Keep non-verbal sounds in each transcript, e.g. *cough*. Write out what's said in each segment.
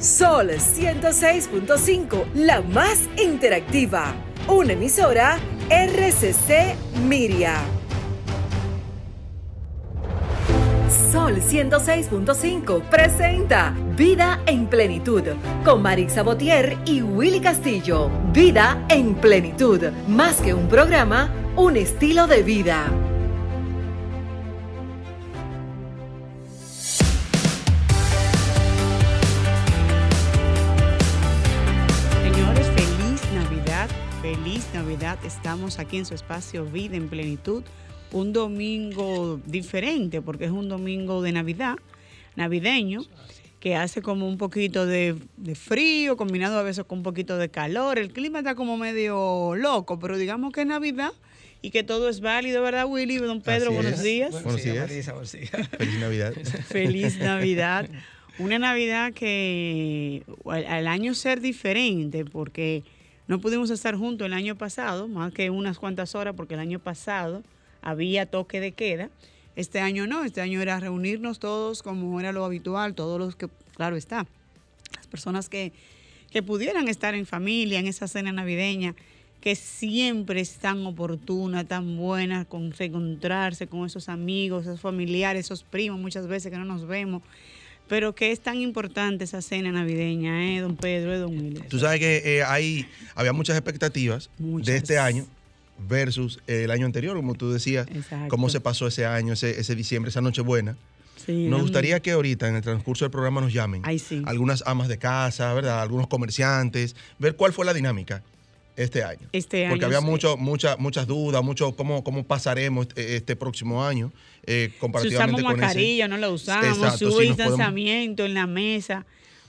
Sol 106.5, la más interactiva. Una emisora RCC Miria. Sol 106.5 presenta Vida en Plenitud con Marix Botier y Willy Castillo. Vida en Plenitud, más que un programa, un estilo de vida. Estamos aquí en su espacio Vida en Plenitud. Un domingo diferente porque es un domingo de Navidad, navideño, que hace como un poquito de, de frío, combinado a veces con un poquito de calor. El clima está como medio loco, pero digamos que es Navidad y que todo es válido, ¿verdad, Willy? Don Pedro, Así buenos es. días. Buenos días. Marisa, buenos días. Feliz Navidad. *laughs* Feliz Navidad. Una Navidad que al, al año ser diferente, porque no pudimos estar juntos el año pasado, más que unas cuantas horas, porque el año pasado había toque de queda. Este año no, este año era reunirnos todos como era lo habitual, todos los que, claro está, las personas que, que pudieran estar en familia, en esa cena navideña, que siempre es tan oportuna, tan buena, con reencontrarse con esos amigos, esos familiares, esos primos, muchas veces que no nos vemos, pero que es tan importante esa cena navideña, ¿eh, don Pedro, eh, don Willy? Tú sabes que eh, hay, había muchas expectativas Muchas. de este año versus el año anterior, como tú decías, Exacto. cómo se pasó ese año, ese, ese diciembre, esa Nochebuena. Sí, Nos gustaría que ahorita en el transcurso del programa nos llamen Ay, sí. algunas amas de casa, ¿verdad? Algunos comerciantes, ver cuál fue la dinámica este año. Este Porque año, había sí. mucho, mucha- muchas dudas, mucho cómo, cómo pasaremos este, este próximo año eh, Si usamos comparativamente con ese. mascarilla, no la usamos, Exacto, si hubo podemos- distanciamiento en la mesa,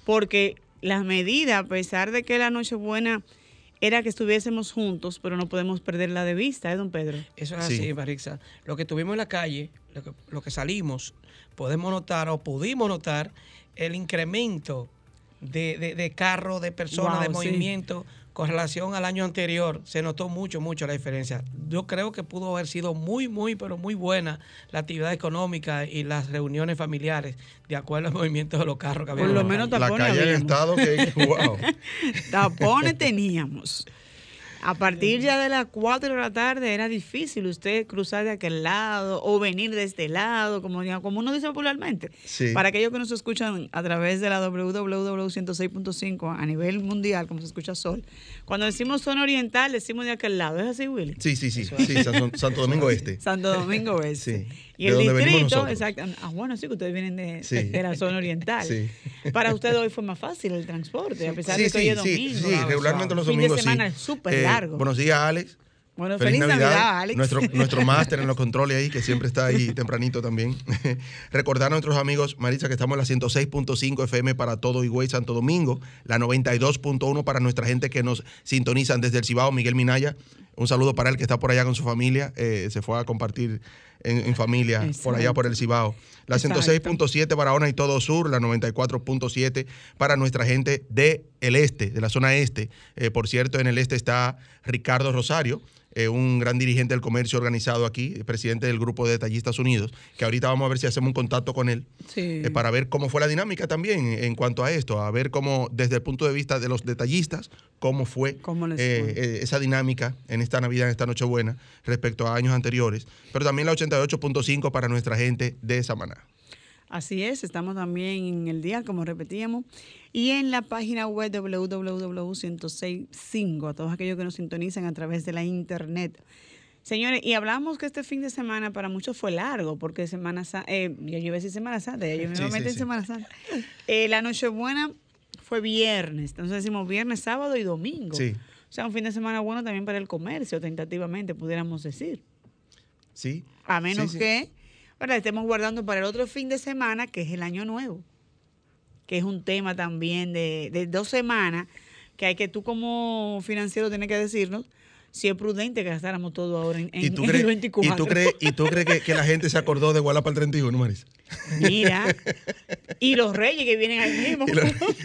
porque las medidas, a pesar de que la Nochebuena era que estuviésemos juntos, pero no podemos perderla de vista, ¿eh, don Pedro? Eso es Sí. así, Marixa. Lo que tuvimos en la calle, lo que, lo que salimos, podemos notar o pudimos notar el incremento de, de, de carros, de personas, Wow, de sí. Con relación al año anterior. Se notó mucho, mucho la diferencia. Yo creo que pudo haber sido muy, muy, pero muy buena la actividad económica y las reuniones familiares de acuerdo al *laughs* movimiento de los carros que había. Por en lo la menos calle. La tapones calle en habíamos. estado que, *laughs* wow. Tapones teníamos. A partir ya de las 4 de la tarde era difícil usted cruzar de aquel lado o venir de este lado, como, como uno dice popularmente. Sí. Para aquellos que nos escuchan a través de la www.106.5 a nivel mundial, como se escucha Sol, cuando decimos zona oriental, decimos de aquel lado. ¿Es así, Willy? Sí, sí, sí, sí, Santo, Santo Domingo *laughs* Este. Santo Domingo Este. Sí. Y el distrito, exacto. Ah, bueno, sí, que ustedes vienen de, Sí. de la zona oriental. Sí. Para ustedes hoy fue más fácil el transporte, a pesar Sí, de que hoy es domingo. sí, regularmente los Fin de domingos semana es súper Eh, largo. Buenos días, Alex. Bueno, feliz, Navidad, Alex. Nuestro, nuestro *laughs* máster en los controles ahí, que siempre está ahí tempranito también. *laughs* Recordar a nuestros amigos, Marisa, que estamos en la 106.5 FM para todo Higüey, Santo Domingo, la 92.1 para nuestra gente que nos sintonizan desde el Cibao, Miguel Minaya. Un saludo para él que está por allá con su familia. eh, se fue a compartir en, en familia por allá por el Cibao. La Exacto. 106.7 Barahona y todo sur, la 94.7 para nuestra gente del el este, de la zona este. Eh, por cierto, en el este está Ricardo Rosario, eh, un gran dirigente del comercio organizado aquí, presidente del grupo de Detallistas Unidos, que ahorita vamos a ver si hacemos un contacto con él Sí. eh, para ver cómo fue la dinámica también en, cuanto a esto, a ver cómo desde el punto de vista de los detallistas, cómo fue, ¿Cómo les eh, fue? eh, esa dinámica en esta Navidad, en esta Nochebuena, respecto a años anteriores, pero también la 88.5 para nuestra gente de Samaná. Así es, estamos también en el día, como repetíamos, y en la página web www.1065, a todos aquellos que nos sintonizan a través de la internet. Señores, y hablamos que este fin de semana para muchos fue largo, porque Semana Santa, eh, yo iba a decir Semana Santa, yo me Sí, sí, en sí. Semana Santa. Eh, la Nochebuena fue viernes, entonces decimos viernes, sábado y domingo. Sí. O sea, un fin de semana bueno también para el comercio, tentativamente, pudiéramos decir. ¿Sí? A menos que ¿verdad? estemos guardando para el otro fin de semana, que es el año nuevo, que es un tema también de, de dos semanas, que hay que tú como financiero tienes que decirnos si es prudente que gastáramos todo ahora en, ¿Y tú en el 24. ¿y tú crees, y tú crees que, que la gente se acordó de Guala para el 31, Marisa? Mira, *laughs* y los reyes que vienen ahí mismo,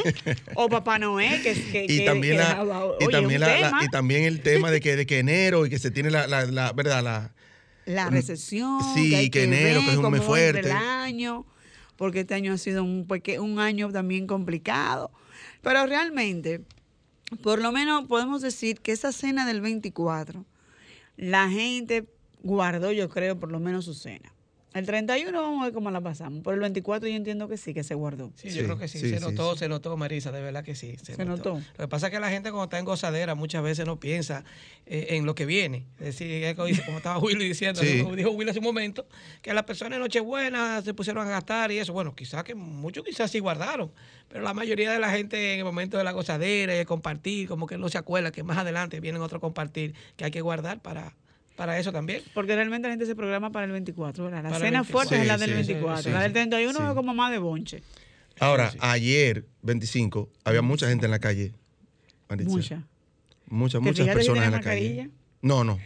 *laughs* o Papá Noé, que, que, y también que la, dejaba- y también la- y también el tema de que de que enero y que se tiene la, la, la- verdad la la recesión, Sí, que, enero, que es un mes fuerte. el año. Porque este año ha sido un, un año también complicado. Pero realmente, por lo menos podemos decir que esa cena del 24, la gente guardó, yo creo, por lo menos su cena. El 31 vamos a ver cómo la pasamos. Por el 24 yo entiendo que sí, que se guardó. Sí, yo creo que sí. se notó, se notó, Marisa, de verdad que sí. Se, notó. Lo que pasa es que la gente cuando está en gozadera muchas veces no piensa eh, en lo que viene. Es decir, como estaba Willy diciendo, como dijo Willy hace un momento, que las personas en Nochebuena se pusieron a gastar y eso. Bueno, quizás que muchos quizás sí guardaron, pero la mayoría de la gente en el momento de la gozadera y de compartir, como que no se acuerda que más adelante vienen otros compartir que hay que guardar para para eso también. Porque realmente la gente se programa para el 24. La cena fuerte es la del 24. la del 31 es como más de bonche. Ahora, ayer, 25, había mucha gente en la calle. Mucha. Muchas, muchas personas en la calle. No, no,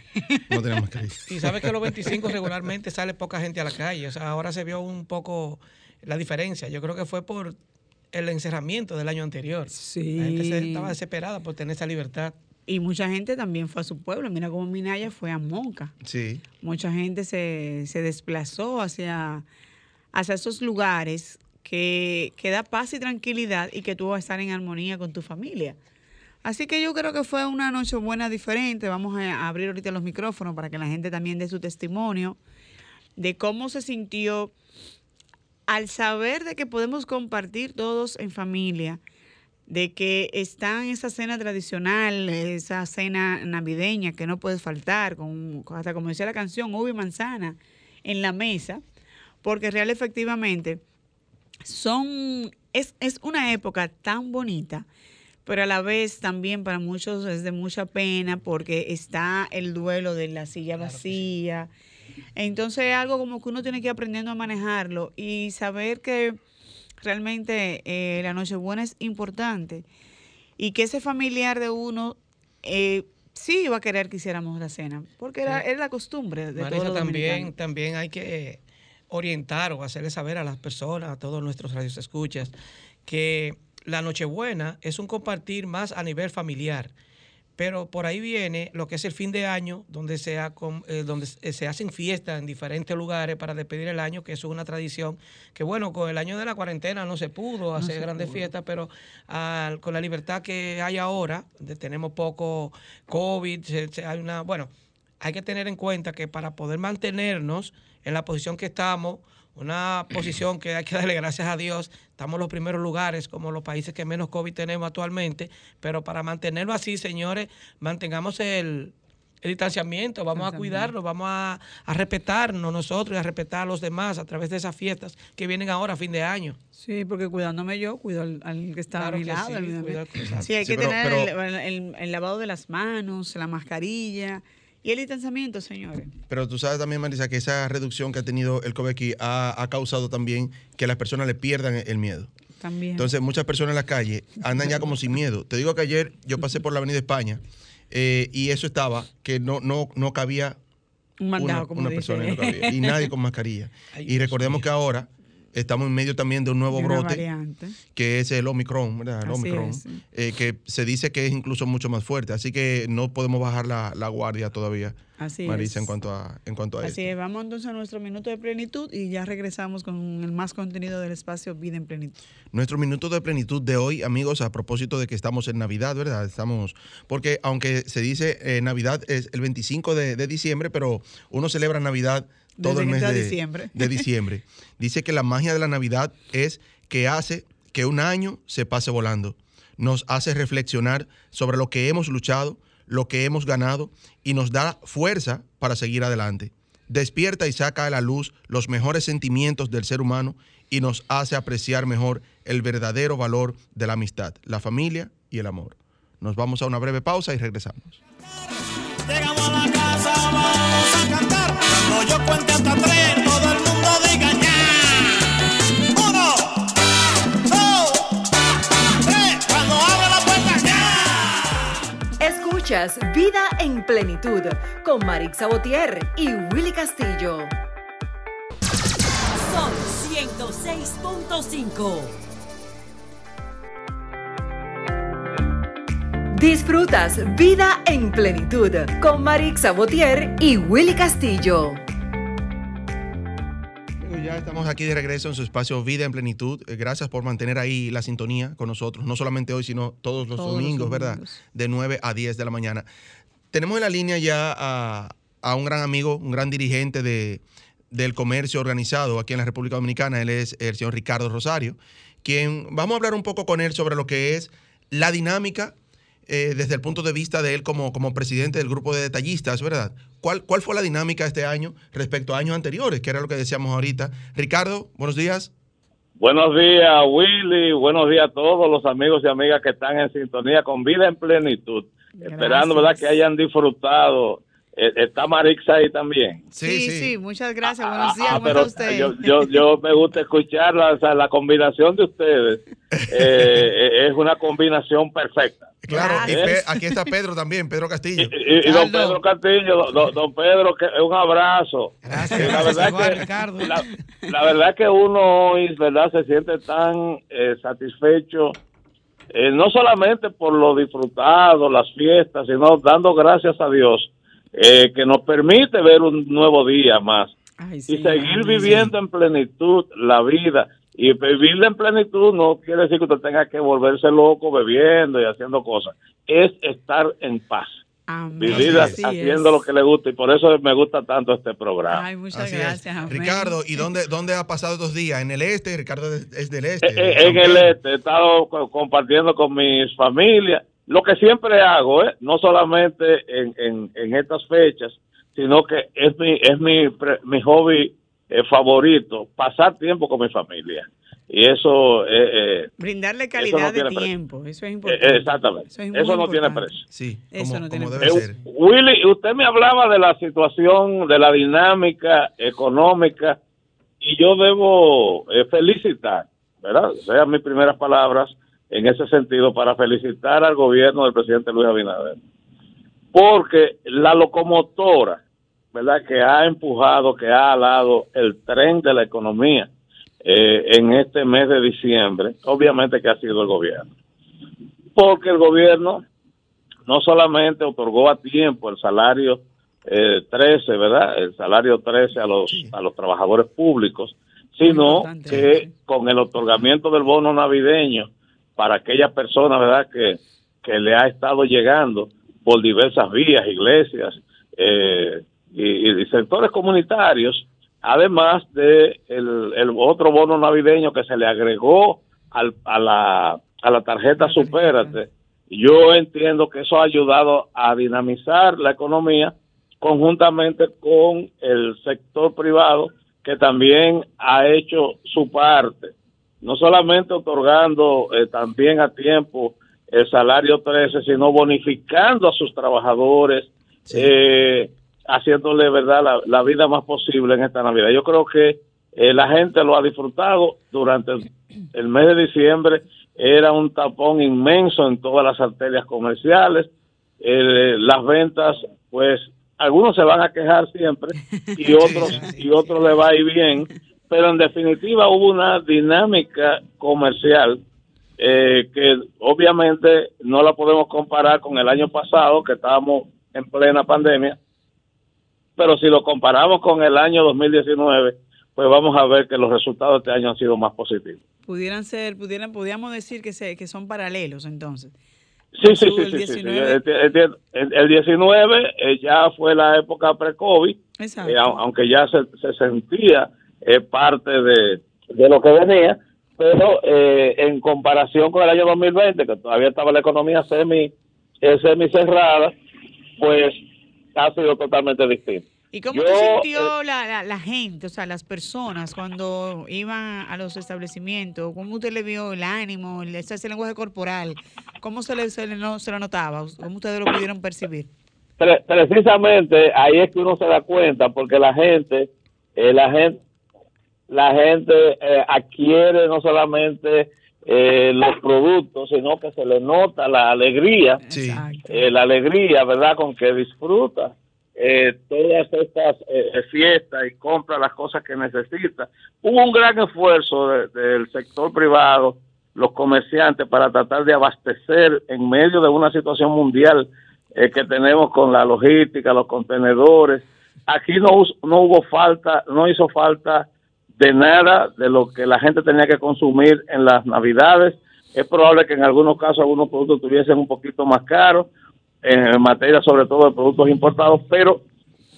no tenemos mascarilla. *laughs* y sabes que los 25 regularmente sale poca gente a la calle. O sea, ahora se vio un poco la diferencia. Yo creo que fue por el encerramiento del año anterior. Sí. La gente estaba desesperada por tener esa libertad. Y mucha gente también fue a su pueblo. Mira cómo Minaya fue a Monca. Sí. Mucha gente se, desplazó hacia, hacia esos lugares que, que, da paz y tranquilidad y que tú vas a estar en armonía con tu familia. Así que yo creo que fue una noche buena diferente. Vamos a abrir ahorita los micrófonos para que la gente también dé su testimonio de cómo se sintió al saber de que podemos compartir todos en familia de que está esa cena tradicional, esa cena navideña que no puede faltar, con, hasta como decía la canción, uva y manzana en la mesa, porque real efectivamente son, es, es una época tan bonita, pero a la vez también para muchos es de mucha pena porque está el duelo de la silla vacía. Entonces es algo como que uno tiene que ir aprendiendo a manejarlo y saber que realmente eh, la Nochebuena es importante. Y que ese familiar de uno eh, sí iba a querer que hiciéramos la cena, porque era, la costumbre de Marisa, también, también hay que orientar o hacerle saber a las personas, a todos nuestros radios escuchas, que la Nochebuena es un compartir más a nivel familiar pero por ahí viene lo que es el fin de año, donde se, eh, donde se hacen fiestas en diferentes lugares para despedir el año, que eso es una tradición, que bueno, con el año de la cuarentena no se pudo hacer grandes fiestas, pero con la libertad que hay ahora, de, tenemos poco COVID, hay una, bueno, hay que tener en cuenta que para poder mantenernos en la posición que estamos, una *clears throat* posición que hay que darle gracias a Dios. Estamos en los primeros lugares como los países que menos COVID tenemos actualmente, pero para mantenerlo así, señores, mantengamos el, distanciamiento, vamos a cuidarnos, vamos a, respetarnos nosotros y a respetar a los demás a través de esas fiestas que vienen ahora a fin de año. Sí, porque cuidándome yo, cuido al, que está a mi lado. Sí, hay que tener el lavado de las manos, la mascarilla y el distanciamiento, señores. Pero tú sabes también, Marisa, que esa reducción que ha tenido el COVID aquí ha, causado también que las personas le pierdan el miedo. También. Entonces, muchas personas en la calle andan ya como sin miedo. Te digo que ayer yo pasé por la Avenida España eh, y eso estaba, que no, no, no cabía una, persona y, no cabía, y nadie con mascarilla. *laughs* y recordemos que ahora estamos en medio también de un nuevo brote, que es el Omicron, ¿verdad? El Omicron, eh, que se dice que es incluso mucho más fuerte. Así que no podemos bajar la, guardia todavía, Así Marisa, en cuanto a, en cuanto a Así es, vamos entonces a nuestro minuto de plenitud y ya regresamos con el más contenido del espacio Vida en Plenitud. Nuestro minuto de plenitud de hoy, amigos, a propósito de que estamos en Navidad, ¿verdad? Estamos, porque aunque se dice eh, Navidad es el 25 de, de diciembre, pero uno celebra Navidad todo el mes de diciembre. de diciembre. *laughs* Dice que la magia de la Navidad es que hace que un año se pase volando. Nos hace reflexionar sobre lo que hemos luchado, lo que hemos ganado y nos da fuerza para seguir adelante. Despierta y saca a la luz los mejores sentimientos del ser humano y nos hace apreciar mejor el verdadero valor de la amistad, la familia y el amor. Nos vamos a una breve pausa y regresamos. Vida en Plenitud con Marix Sabotier y Willy Castillo. Son 106.5. Disfrutas Vida en Plenitud con Marix Sabotier y Willy Castillo. Estamos aquí de regreso en su espacio Vida en Plenitud. Eh, Gracias por mantener ahí la sintonía con nosotros, no solamente hoy, sino todos los Todos los domingos, ¿verdad? De 9 a 10 de la mañana. Tenemos en la línea ya a, a un gran amigo, un gran dirigente de, del comercio organizado aquí en la República Dominicana. Él es el señor Ricardo Rosario, quien vamos a hablar un poco con él sobre lo que es la dinámica eh, desde el punto de vista de él como, como presidente del grupo de detallistas, ¿verdad? ¿Cuál, ¿Cuál fue la dinámica este año respecto a años anteriores, que era lo que decíamos ahorita? Ricardo, buenos días. Buenos días, Willy. Buenos días a todos los amigos y amigas que están en sintonía con Vida en Plenitud. Esperando, ¿verdad?, que hayan disfrutado. Eh, Está Marixa ahí también. Sí, sí, muchas gracias. Buenos días, Ah, ¿cómo pero está usted? yo, yo, yo me gusta escucharla, o sea, la combinación de ustedes eh, es una combinación perfecta. Claro, y. Pe- aquí está Pedro también, Pedro Castillo. Y, y don Pedro Castillo, don- Pedro, que un abrazo. Gracias, la gracias, verdad que, Ricardo. La, la verdad que uno hoy, ¿verdad? Se siente tan eh, satisfecho, eh, no solamente por lo disfrutado, las fiestas, sino dando gracias a Dios eh, que nos permite ver un nuevo día más y seguir viviendo en plenitud la vida. Y vivirla en plenitud no quiere decir que usted tenga que volverse loco bebiendo y haciendo cosas. Es estar en paz. Vivir Así haciendo es. lo que le gusta. Y por eso me gusta tanto este programa. Ay, muchas Así gracias. amén. Ricardo, ¿y dónde, dónde ha pasado estos días? ¿En el este? Ricardo es del este. Eh, eh, San en el este he estado co- compartiendo con mis familias. Lo que siempre hago, ¿eh? no solamente en, en, en estas fechas, sino que es mi, es mi, pre- mi hobby eh, favorito, pasar tiempo con mi familia. Y eso, eh, eh, Brindarle Eso calidad no de tiempo. Eso es eh, importante. exactamente, Eso es eso muy no tiene precio. Sí, Eso como, no tiene precio. Eh. Willy, usted me hablaba de la situación, de la dinámica económica, y yo debo eh, felicitar, ¿verdad? Sean mis primeras palabras en ese sentido para felicitar al gobierno del presidente Luis Abinader. Porque la locomotora, ¿verdad? Que ha empujado, que ha alado el tren de la economía eh, en este mes de diciembre, obviamente que ha sido el gobierno. Porque el gobierno no solamente otorgó a tiempo el salario eh, 13, ¿verdad? El salario 13 a los, a los trabajadores públicos, sino que con el otorgamiento del bono navideño para aquellas personas, ¿verdad? Que, que le ha estado llegando por diversas vías, iglesias eh, y, y sectores comunitarios, además de el, el otro bono navideño que se le agregó al, a, la, a la tarjeta Supérate. Yo entiendo que eso ha ayudado a dinamizar la economía conjuntamente con el sector privado que también ha hecho su parte, no solamente otorgando eh, también a tiempo el salario 13, sino bonificando a sus trabajadores, eh, haciéndole verdad la, la vida más posible en esta Navidad. Yo creo que eh, la gente lo ha disfrutado durante el, el mes de diciembre. Era un tapón inmenso en todas las arterias comerciales. Eh, las ventas, pues, algunos se van a quejar siempre *laughs* y otros y otros le va a ir bien, pero en definitiva hubo una dinámica comercial eh, que obviamente no la podemos comparar con el año pasado que estábamos en plena pandemia, pero si lo comparamos con el año 2019, pues vamos a ver que los resultados de este año han sido más positivos. Pudieran ser, pudieran, podríamos decir que, se, que son paralelos entonces. Sí, sí, sí, el sí, sí, sí. 19. Enti- entiendo. El, el 19 eh, ya fue la época pre-COVID, eh, au- aunque ya se, se sentía eh, parte de, de lo que venía, pero eh, en comparación con el año 2020, que todavía estaba la economía semi, eh, semi cerrada, pues ha sido totalmente distinto. ¿Y cómo Yo, te sintió eh, la, la, la gente, o sea, las personas cuando iban a los establecimientos? ¿Cómo usted le vio el ánimo, el, ese, lenguaje corporal? ¿Cómo se le, se le, no, se lo notaba? ¿Cómo ustedes lo pudieron percibir? Pre- precisamente ahí es que uno se da cuenta porque la gente eh, la gente la gente eh, adquiere no solamente eh, los productos sino que se le nota la alegría Sí. eh, la alegría verdad con que disfruta eh, todas estas fiestas y compra las cosas que necesita hubo un gran esfuerzo de- del sector privado los comerciantes para tratar de abastecer en medio de una situación mundial eh, que tenemos con la logística, los contenedores. Aquí no, no hubo falta, no hizo falta de nada de lo que la gente tenía que consumir en las navidades. Es probable que en algunos casos algunos productos estuviesen un poquito más caros, en materia sobre todo de productos importados, pero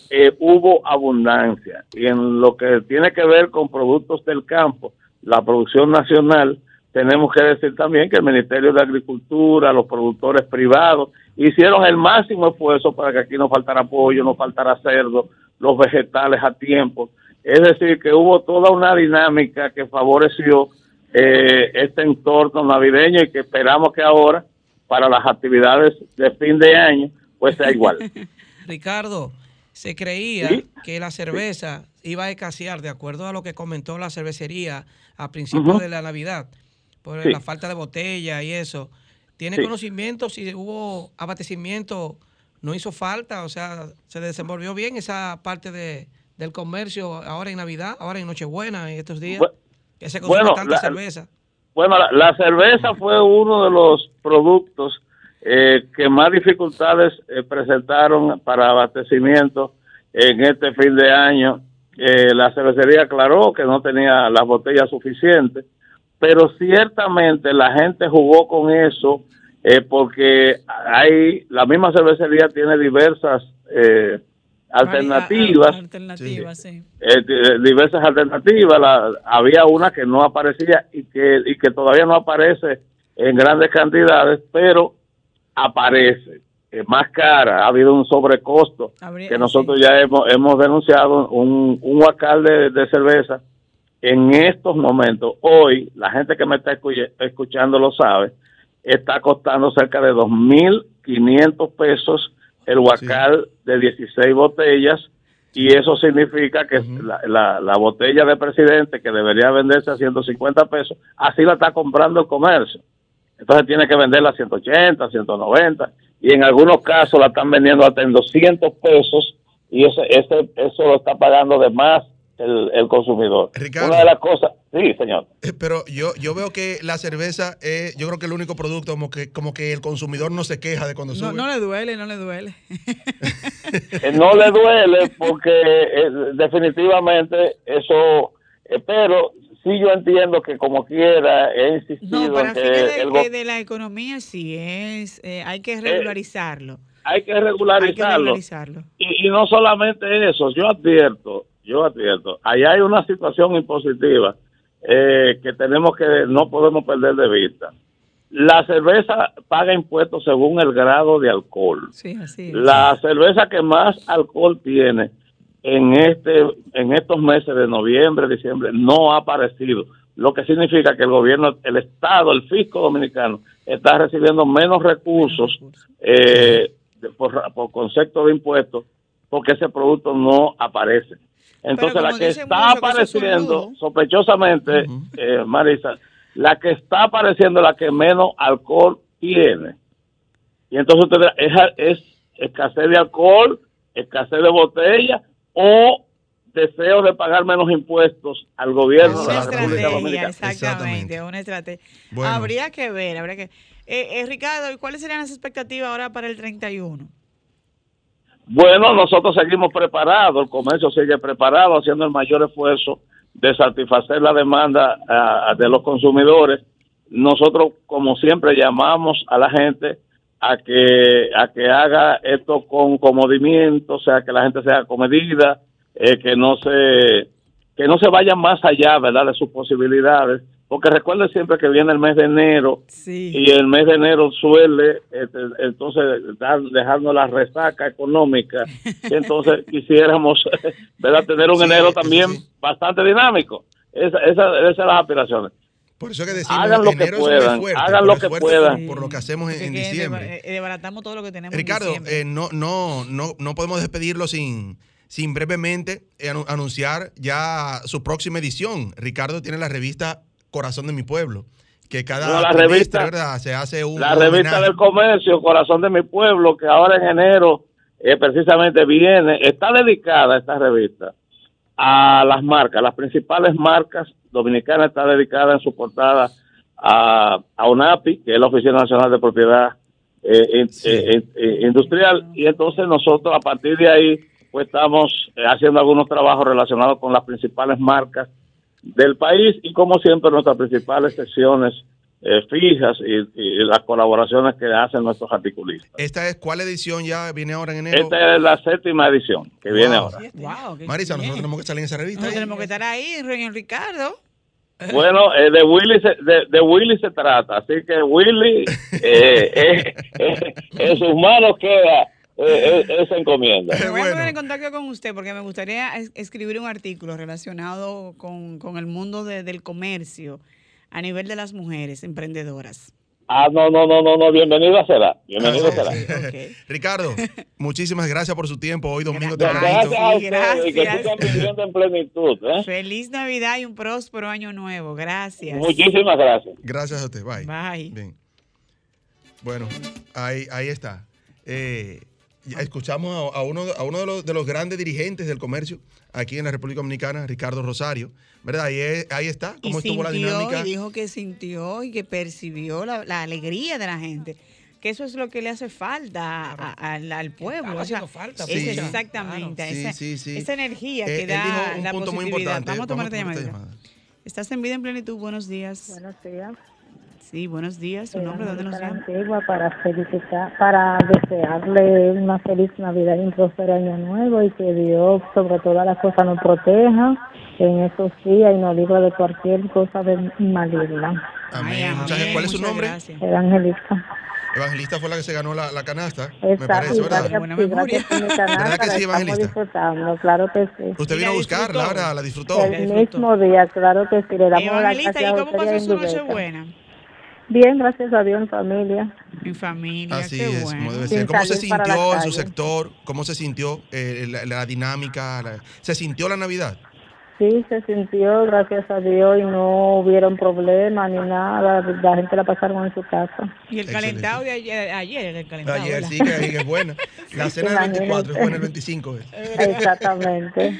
eh, hubo abundancia. Y en lo que tiene que ver con productos del campo, la producción nacional, tenemos que decir también que el Ministerio de Agricultura, los productores privados, hicieron el máximo esfuerzo para que aquí no faltara pollo, no faltara cerdo, los vegetales a tiempo. Es decir, que hubo toda una dinámica que favoreció eh, este entorno navideño y que esperamos que ahora, para las actividades de fin de año, pues sea igual. *laughs* Ricardo, se creía Sí. que la cerveza iba a escasear, de acuerdo a lo que comentó la cervecería a principios de la Navidad, por Sí. la falta de botella y eso. ¿Tiene conocimiento si hubo abastecimiento, no hizo falta? O sea, ¿se desenvolvió bien esa parte de, del comercio ahora en Navidad, ahora en Nochebuena, en estos días? Bu- que se consume bueno, tanta la- cerveza. Bueno, la, la cerveza fue uno de los productos eh, que más dificultades eh, presentaron para abastecimiento en este fin de año. Eh, la cervecería aclaró que no tenía las botellas suficientes, pero ciertamente la gente jugó con eso eh, porque hay la misma cervecería tiene diversas eh, alternativas Alternativas, sí. eh, di- diversas alternativas. La- había una que no aparecía y que, y que todavía no aparece en grandes cantidades, pero aparece. Es más cara, ha habido un sobrecosto Habría- que nosotros ya hemos, hemos denunciado. Un, un huacal de, de cerveza en estos momentos, hoy, la gente que me está escuche- escuchando lo sabe, está costando cerca de 2.500 pesos el huacal de 16 botellas y eso significa que la, la- la botella de presidente que debería venderse a 150 pesos, así la está comprando el comercio. Entonces tiene que venderla a 180, 190 y en algunos casos la están vendiendo hasta en 200 pesos y ese, ese, eso lo está pagando de más el, el consumidor. Ricardo. Una de las cosas, sí, señor. Eh, Pero yo, yo veo que la cerveza es, yo creo que el único producto como que, como que el consumidor no se queja de cuando No, sube. no le duele, no le duele. *laughs* Eh, no le duele porque eh, definitivamente eso, eh, pero sí yo entiendo que como quiera he insistido No, para en que de, el de- la economía sí es, eh, hay que regularizarlo. hay que hay que regularizarlo. regularizarlo. Y, y no solamente eso, yo advierto, yo advierto, allá hay una situación impositiva eh, que tenemos que, no podemos perder de vista. La cerveza paga impuestos según el grado de alcohol. Sí, así es. La cerveza que más alcohol tiene en este en estos meses de noviembre, diciembre no ha aparecido, lo que significa que el gobierno, el Estado, el fisco dominicano está recibiendo menos recursos eh, por concepto de impuestos porque ese producto no aparece. Entonces la que está apareciendo sospechosamente, eh, Marisa, la que está apareciendo es la que menos alcohol tiene. Y entonces usted dirá, es, es escasez de alcohol, escasez de botella o deseo de pagar menos impuestos al gobierno de Una la República estrategia, Dominicana. exactamente, Exactamente. una estrategia. Bueno. Habría que ver, habría que... Eh, eh, Ricardo, ¿y cuáles serían las expectativas ahora para el 31? Bueno, nosotros seguimos preparados, el comercio sigue preparado, haciendo el mayor esfuerzo de satisfacer la demanda ah, de los consumidores. Nosotros, como siempre, llamamos a la gente a que a que haga esto con comodimiento, o sea, que la gente sea comedida, eh, que no se que no se vaya más allá, ¿verdad?, de sus posibilidades, porque recuerden siempre que viene el mes de enero Sí. y el mes de enero suele este, entonces dar- dejarnos la resaca económica y *laughs* entonces quisiéramos *laughs* ¿verdad? tener un Sí, enero también sí. bastante dinámico esa, esa, esas son las aspiraciones Por eso que decimos, Hagan lo que enero es un mes puedan, fuerte, hagan lo que puedan. Por, lo que hacemos en, en diciembre. eh, desbaratamos todo lo que tenemos en Ricardo, diciembre. eh, no, no, no, no podemos despedirlo sin, sin brevemente eh, anu- anunciar ya su próxima edición. Ricardo tiene la revista Corazón de mi Pueblo, que cada No, la revista- ¿verdad? se hace un la revista homenaje. del comercio Corazón de mi pueblo que ahora en enero eh, precisamente viene está dedicada esta revista a las marcas las principales marcas dominicanas está dedicada en su portada a, a UNAPI que es la Oficina Nacional de Propiedad eh, Sí. eh, eh, Industrial y entonces nosotros a partir de ahí pues estamos haciendo algunos trabajos relacionados con las principales marcas del país y como siempre nuestras principales secciones eh, fijas y, y las colaboraciones que hacen nuestros articulistas. ¿Esta es cuál edición ya viene ahora en enero? Esta es la séptima edición que viene ahora. Wow, Marisa, nosotros tenemos que salir en esa revista. Nosotros tenemos que estar ahí, en Ricardo. *laughs* Bueno, eh, de Willy se, de, de Willy se trata, así que Willy eh, *laughs* eh, eh, en sus manos queda eh, eh, esa encomienda. Me voy a poner en contacto con usted porque me gustaría es- escribir un artículo relacionado con, con el mundo de- del comercio a nivel de las mujeres emprendedoras. Ah, no, no, no, no, no, bienvenida será, bienvenido Ah, será. sí. *laughs* Ricardo, muchísimas gracias por su tiempo hoy domingo Gracias. tempranito. Gracias y que sigan viviendo en plenitud. ¿eh? Feliz Navidad y un próspero año nuevo. Gracias. Muchísimas gracias. Gracias a usted. Bye. Bye. Bien. Bueno, ahí, ahí está. Eh, escuchamos a, a uno, a uno de, los, de los grandes dirigentes del comercio aquí en la República Dominicana, Ricardo Rosario. ¿Verdad? Ahí, es- ahí está. Y ¿Cómo estuvo la sintió, dinámica? y dijo que sintió y que percibió la, la alegría de la gente. Que eso es lo que le hace falta a- a- al, al pueblo. O sea, haciendo falta, es Sí. exactamente Sí, esa, sí, sí. esa energía Eh, que él da dijo un la punto muy importante. Vamos a tomar esta llamadita. llamada. Estás en vida en plenitud. Buenos días. Buenos días. Sí, buenos días. ¿Su nombre? ¿Dónde nos Para llama? Antigua para felicitar, para desearle una feliz Navidad y un próspero año nuevo y que Dios sobre todas las cosas nos proteja en esos días y nos libre de cualquier cosa de maligna. Amén. Ay, Muchas- amén. ¿Cuál es su nombre? gracias. Evangelista. Evangelista fue la que se ganó la, la canasta, me Exacto, parece, y ¿verdad? gracias, Buena memoria. por mi canal, ¿Verdad que sí, Evangelista? disfrutando, claro que sí. Usted vino a buscarla, disfrutó. ahora la disfrutó. La El disfrutó. mismo día, claro que sí, le damos Evangelista, ¿y cómo pasó su Indubeta. Nochebuena? Bien, gracias a Dios en familia. Mi familia, Así qué es, bueno. como debe ser. ¿Cómo se sintió en su sector? ¿Cómo se sintió eh, la, la dinámica? la- ¿Se sintió la Navidad? Sí, se sintió, gracias a Dios, y no hubieron problemas ni nada. La gente la pasaron en su casa. Y el Excelente. calentado de ayer, ayer el calentado. Ayer ¿verdad? sí que, que es buena. La *laughs* cena del 24 es buena el 25. eh. Exactamente.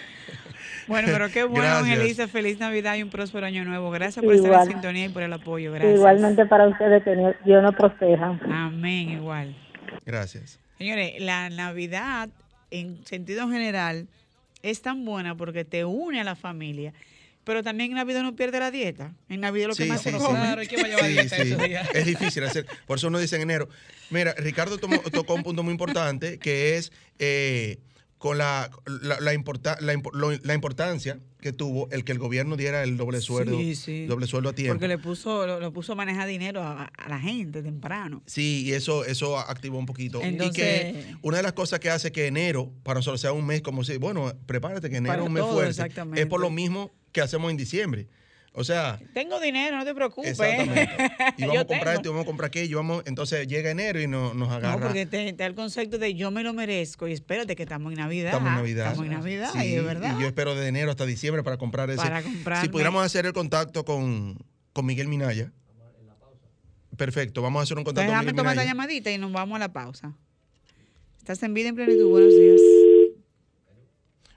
Bueno, pero qué bueno. Angelisa. Feliz Navidad y un próspero año nuevo. Gracias por estar en sintonía y por el apoyo. Gracias. Igualmente para ustedes, que Dios nos proteja. Amén, igual. Gracias. Señores, la Navidad, en sentido general, es tan buena porque te une a la familia. Pero también en Navidad no pierde la dieta. En Navidad lo que Sí, más sí, se sí. come. Claro, ¿y quién va a llevar Sí, dieta sí. esos días? Es difícil hacer. Por eso uno dice en enero. Mira, Ricardo tomó- tocó un punto muy importante que es eh, con la, la, la importa- la la importancia que tuvo el que el gobierno diera el doble sueldo, Sí, sí. doble sueldo a tiempo. Porque le puso, lo, lo puso a manejar dinero a, a la gente temprano. Sí, y eso, eso activó un poquito. y que una de las cosas que hace que enero para nosotros sea un mes como si, bueno, prepárate que enero es un mes fuerte. Es por lo mismo que hacemos en diciembre. O sea, Tengo dinero, no te preocupes. exactamente. *laughs* Y vamos a comprar esto, y vamos a comprar aquello, vamos, entonces llega enero y no- nos agarra. No, porque te, te da el concepto de yo me lo merezco y espérate que estamos en Navidad. Estamos en Navidad. Estamos en Navidad, Sí, y es verdad. Y yo espero de enero hasta diciembre para comprar ese. Para comprarme. Si pudiéramos hacer el contacto con, con Miguel Minaya. Perfecto, vamos a hacer un Entonces, contacto con déjame Miguel tomar esta llamadita y nos vamos a la pausa. Estás en vida en plenitud. Buenos días.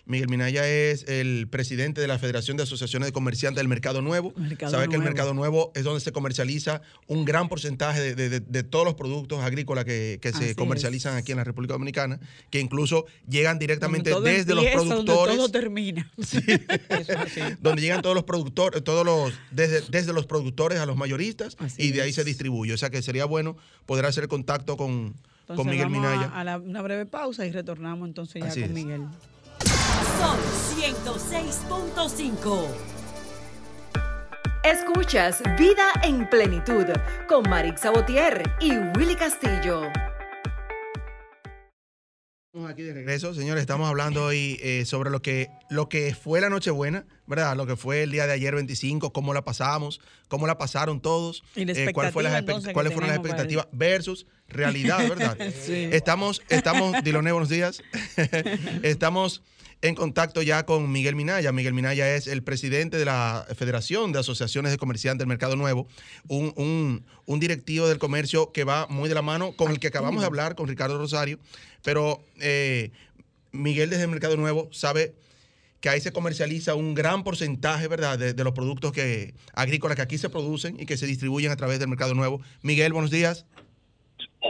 Miguel Minaya es el presidente de la Federación de Asociaciones de Comerciantes del Mercado Nuevo. Mercado Sabe que el Nuevo. Mercado Nuevo es donde se comercializa un gran porcentaje de, de- de- de todos los productos agrícolas que, se comercializan es. aquí en la República Dominicana, que incluso llegan directamente desde los empieza, donde productores. todo termina. *laughs* Así. donde llegan todos los productores, todos los, desde, desde los productores a los mayoristas Así y de ahí es. se distribuye. O sea que sería bueno poder hacer contacto con, Entonces, con Miguel vamos Minaya. A, a la- una breve pausa y retornamos entonces ya Así con es. Miguel. Sol 106.5. Escuchas Vida en Plenitud con Marix Sabotier y Willy Castillo. Estamos aquí de regreso, señores. Estamos hablando hoy eh, sobre lo que, lo que fue la Nochebuena, ¿verdad? Lo que fue el día de ayer 25, cómo la pasamos, cómo la pasaron todos, eh, cuál fue cuáles fueron las expectativas versus realidad, ¿verdad? *laughs* Sí. Estamos, estamos, Diloné, buenos días. *laughs* estamos en contacto ya con Miguel Minaya. Miguel Minaya es el presidente de la Federación de Asociaciones de Comerciantes del Mercado Nuevo, un, un- un directivo del comercio que va muy de la mano con el que acabamos de hablar, con Ricardo Rosario. Pero eh, Miguel desde el Mercado Nuevo sabe que ahí se comercializa un gran porcentaje, ¿verdad?, de, de los productos que, agrícolas que aquí se producen y que se distribuyen a través del Mercado Nuevo. Miguel, buenos días.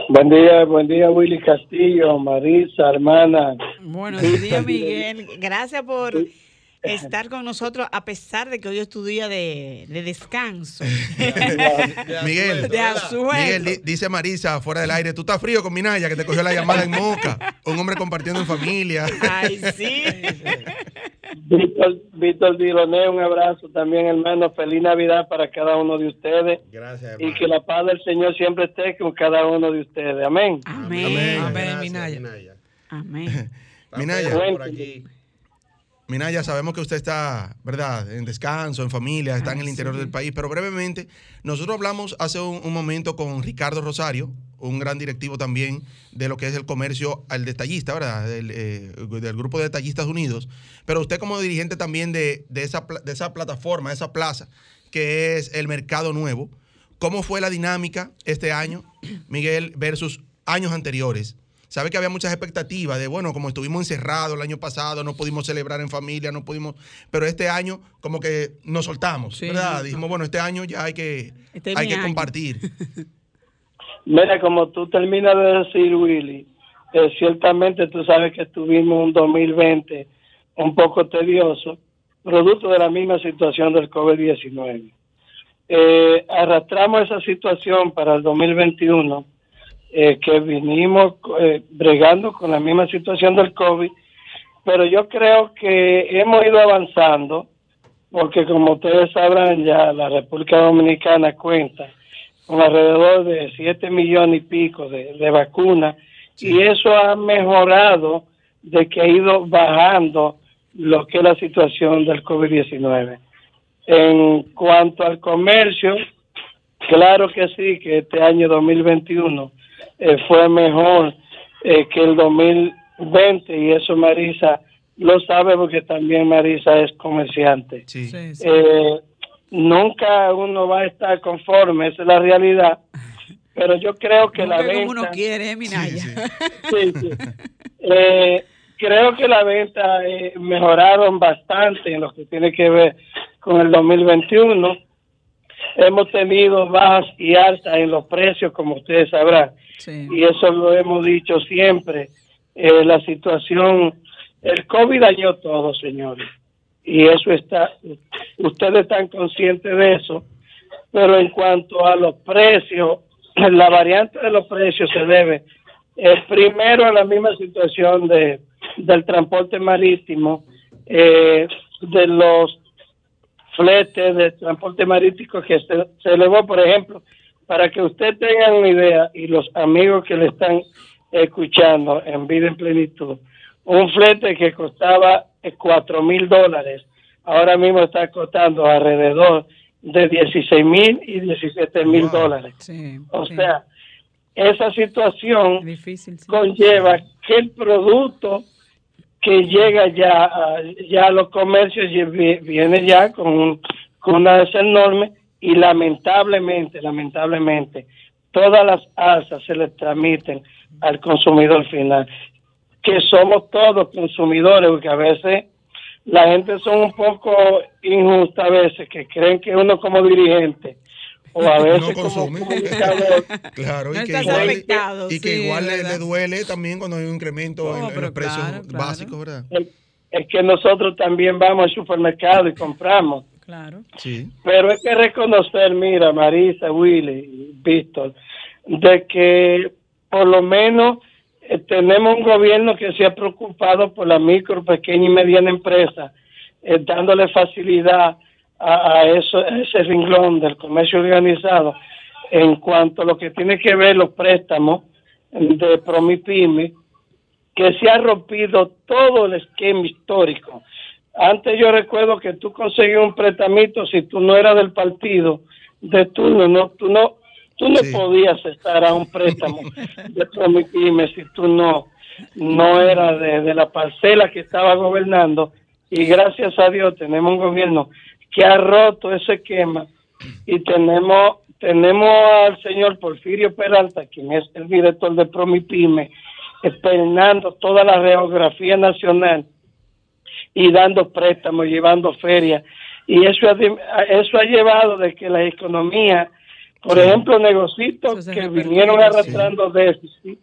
Buen día, buen día Willy Castillo, Marisa, hermana. Buenos días, Miguel. Gracias por estar con nosotros a pesar de que hoy es tu día de, de descanso. *laughs* *laughs* Miguel, De. Miguel, di- dice Marisa fuera del aire, tú estás frío con Minaya que te cogió la llamada en Moca. Un hombre compartiendo en familia. Ay, sí. *laughs* Víctor, Víctor Diloné, un abrazo también, hermano. Feliz Navidad para cada uno de ustedes. Gracias, Y que la paz del Señor siempre esté con cada uno de ustedes. Amén. Amén. Amén, Minaya. Amén. *laughs* Minaya, por aquí. Minaya, sabemos que usted está, ¿verdad?, en descanso, en familia, está en el interior del país, pero brevemente, nosotros hablamos hace un, un momento con Ricardo Rosario, un gran directivo también de lo que es el comercio al detallista, ¿verdad?, del, eh, del grupo de detallistas unidos, pero usted como dirigente también de, de esa, de esa plataforma, esa plaza, que es el Mercado Nuevo, ¿cómo fue la dinámica este año, Miguel, versus años anteriores? Sabe que había muchas expectativas de, bueno, como estuvimos encerrados el año pasado, no pudimos celebrar en familia, no pudimos, pero este año como que nos soltamos, Sí. ¿verdad? Dijimos, bueno, este año ya hay que, Este es hay que año. compartir. *laughs* Mira, como tú terminas de decir, Willy, eh, ciertamente tú sabes que tuvimos un 2020 un poco tedioso, producto de la misma situación del COVID-19. Eh, arrastramos esa situación para el 2021, eh, que vinimos eh, bregando con la misma situación del COVID, pero yo creo que hemos ido avanzando, porque como ustedes sabrán ya, la República Dominicana cuenta con alrededor de 7 millones y pico de, de vacunas y eso ha mejorado de que ha ido bajando lo que es la situación del COVID-19. En cuanto al comercio, claro que sí, que este año 2021 eh, fue mejor eh, que el 2020 y eso Marisa lo sabe porque también Marisa es comerciante. Eh, nunca uno va a estar conforme, esa es la realidad. Pero yo creo que la venta. como uno quiere, ¿eh, Minaya? *laughs* Sí, sí. Eh, creo que la venta eh, mejoraron bastante en lo que tiene que ver con el 2021. Hemos tenido bajas y altas en los precios, como ustedes sabrán. Y eso lo hemos dicho siempre. Eh, la situación, el COVID dañó todo, señores. Y eso está, *laughs* ustedes están conscientes de eso. Pero en cuanto a los precios, *clears throat* la variante de los precios se debe eh, primero a la misma situación de del transporte marítimo, eh, de los fletes de transporte marítimo que se, se elevó, por ejemplo, para que usted tenga una idea y los amigos que le están escuchando en vida en plenitud, un flete que costaba eh, cuatro mil dólares, ahora mismo está costando alrededor de 16 mil y 17 mil dólares. O sea, esa situación conlleva que el producto que llega ya a, ya a los comercios viene ya con, un- con una alza enorme y lamentablemente, lamentablemente, todas las alzas se le transmiten al consumidor final, que somos todos consumidores, porque a veces la gente son un poco injusta a veces, que creen que uno como dirigente o a *laughs* veces como comunicador *laughs* Claro, y No que igual, afectado, y que sí, igual es le, duele también cuando hay un incremento en, en los precios básicos, ¿verdad? es que nosotros también vamos al supermercado y compramos. Claro. Sí. Pero hay que reconocer, mira, Marisa, Willy Víctor, de que por lo menos eh, tenemos un gobierno que se ha preocupado por la micro, pequeña y mediana empresa, eh, dándole facilidad a, ese renglón del comercio organizado en cuanto a lo que tiene que ver los préstamos de Promipyme, que se ha rompido todo el esquema histórico. Antes yo recuerdo que tú conseguías un préstamo si tú no eras del partido de turno, no, tú no, tú no podías estar a un préstamo de Promipyme si tú no, no eras de, de la parcela que estaba gobernando y gracias a Dios tenemos un gobierno que ha roto ese esquema y tenemos tenemos al señor Porfirio Peralta, quien es el director de Promipyme, externando toda la geografía nacional y dando préstamos, llevando ferias. Y eso ha, eso ha llevado de que la economía, por ejemplo, negocios que vinieron arrastrando déficit,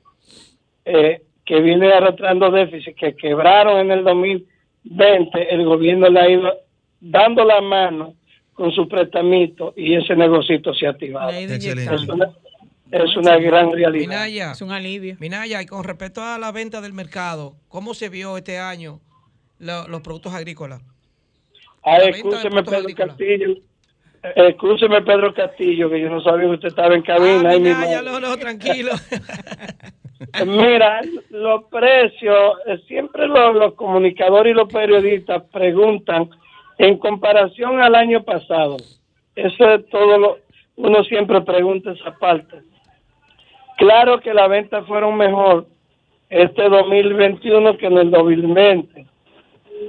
eh, que vienen arrastrando déficit, que quebraron en el 2020 el gobierno le ha ido dando la mano con su prestamito y ese negocito se ha activado. Excelente. Es una, es una gran realidad. Minaya, Es un alivio. Minaya, y con respecto a la venta del mercado, ¿cómo se vio este año lo- los productos agrícolas? Ah, escúcheme, productos Pedro agrícolas. Castillo. Escúcheme, Pedro Castillo, que yo no sabía que usted estaba en cabina. Ah, Ay, mi Minaya, madre. no, no, tranquilo. *laughs* Mira, los precios, eh, siempre los, los comunicadores y los periodistas preguntan en comparación al año pasado. Eso es todo lo, uno siempre pregunta esa parte. Claro que las ventas fueron mejor este 2021 que en el 2020.